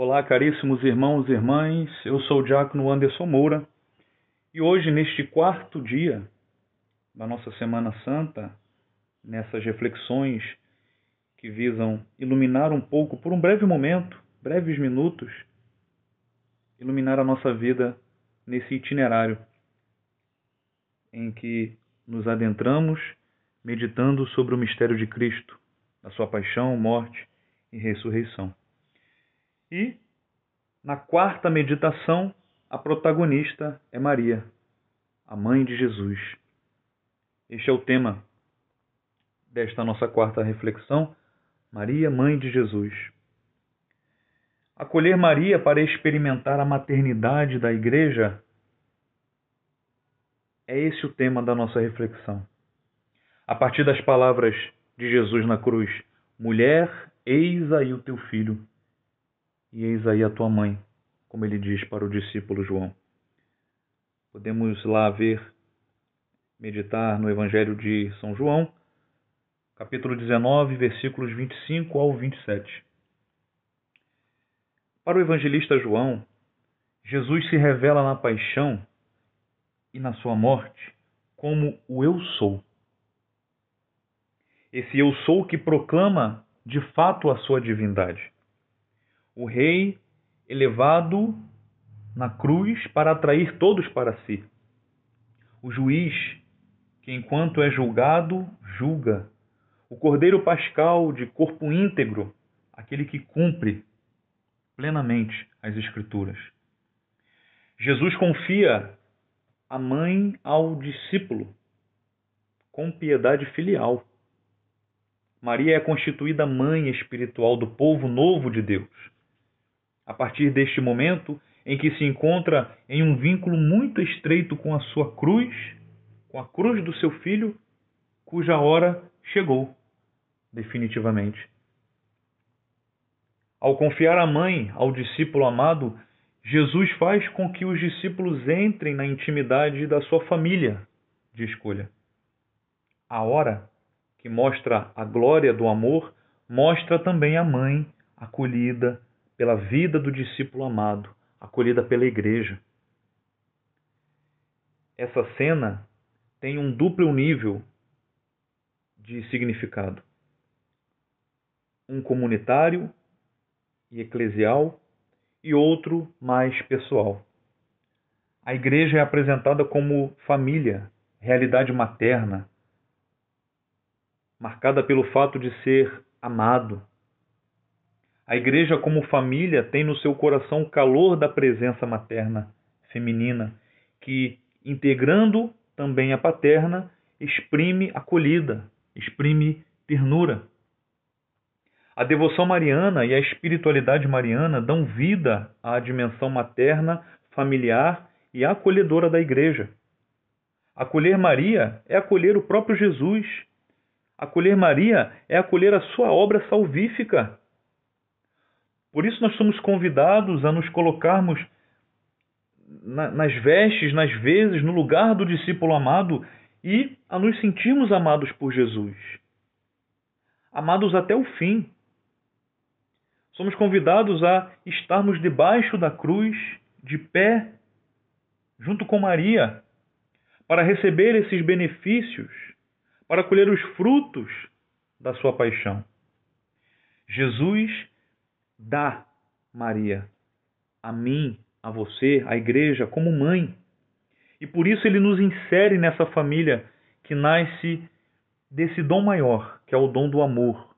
Olá, caríssimos irmãos e irmãs, eu sou o Diácono Anderson Moura e hoje, neste quarto dia da nossa Semana Santa, nessas reflexões que visam iluminar um pouco, por um breve momento, breves minutos, iluminar a nossa vida nesse itinerário em que nos adentramos meditando sobre o mistério de Cristo, a sua paixão, morte e ressurreição. E, na quarta meditação, a protagonista é Maria, a mãe de Jesus. Este é o tema desta nossa quarta reflexão: Maria, mãe de Jesus. Acolher Maria para experimentar a maternidade da Igreja é esse o tema da nossa reflexão. A partir das palavras de Jesus na cruz: Mulher, eis aí o teu filho e eis aí a tua mãe, como ele diz para o discípulo João. Podemos lá ver, meditar no Evangelho de São João, capítulo 19, versículos 25 ao 27. Para o evangelista João, Jesus se revela na paixão e na sua morte como o Eu Sou. Esse Eu Sou que proclama de fato a sua divindade o rei elevado na cruz para atrair todos para si. O juiz que, enquanto é julgado, julga. O cordeiro pascal de corpo íntegro, aquele que cumpre plenamente as Escrituras. Jesus confia a mãe ao discípulo com piedade filial. Maria é constituída mãe espiritual do povo novo de Deus a partir deste momento em que se encontra em um vínculo muito estreito com a sua cruz, com a cruz do seu filho, cuja hora chegou definitivamente. Ao confiar a mãe ao discípulo amado, Jesus faz com que os discípulos entrem na intimidade da sua família de escolha. A hora que mostra a glória do amor mostra também a mãe acolhida, pela vida do discípulo amado, acolhida pela igreja. Essa cena tem um duplo nível de significado: um comunitário e eclesial e outro mais pessoal. A igreja é apresentada como família, realidade materna, marcada pelo fato de ser amado, a igreja, como família, tem no seu coração o calor da presença materna feminina, que, integrando também a paterna, exprime acolhida, exprime ternura. A devoção mariana e a espiritualidade mariana dão vida à dimensão materna, familiar e acolhedora da igreja. Acolher Maria é acolher o próprio Jesus. Acolher Maria é acolher a sua obra salvífica. Por isso, nós somos convidados a nos colocarmos na, nas vestes, nas vezes, no lugar do discípulo amado e a nos sentirmos amados por Jesus. Amados até o fim. Somos convidados a estarmos debaixo da cruz, de pé, junto com Maria, para receber esses benefícios, para colher os frutos da sua paixão. Jesus dá Maria a mim, a você, a igreja, como mãe. E por isso ele nos insere nessa família que nasce desse dom maior, que é o dom do amor,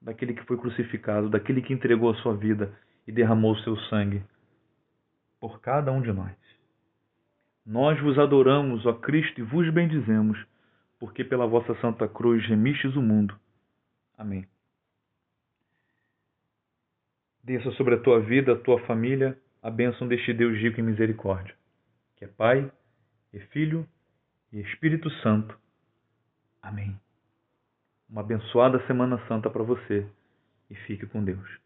daquele que foi crucificado, daquele que entregou a sua vida e derramou o seu sangue por cada um de nós. Nós vos adoramos, ó Cristo, e vos bendizemos, porque pela vossa santa cruz remistes o mundo. Amém. Desça sobre a tua vida, a tua família, a bênção deste Deus rico em misericórdia, que é Pai, e Filho e Espírito Santo. Amém. Uma abençoada Semana Santa para você e fique com Deus.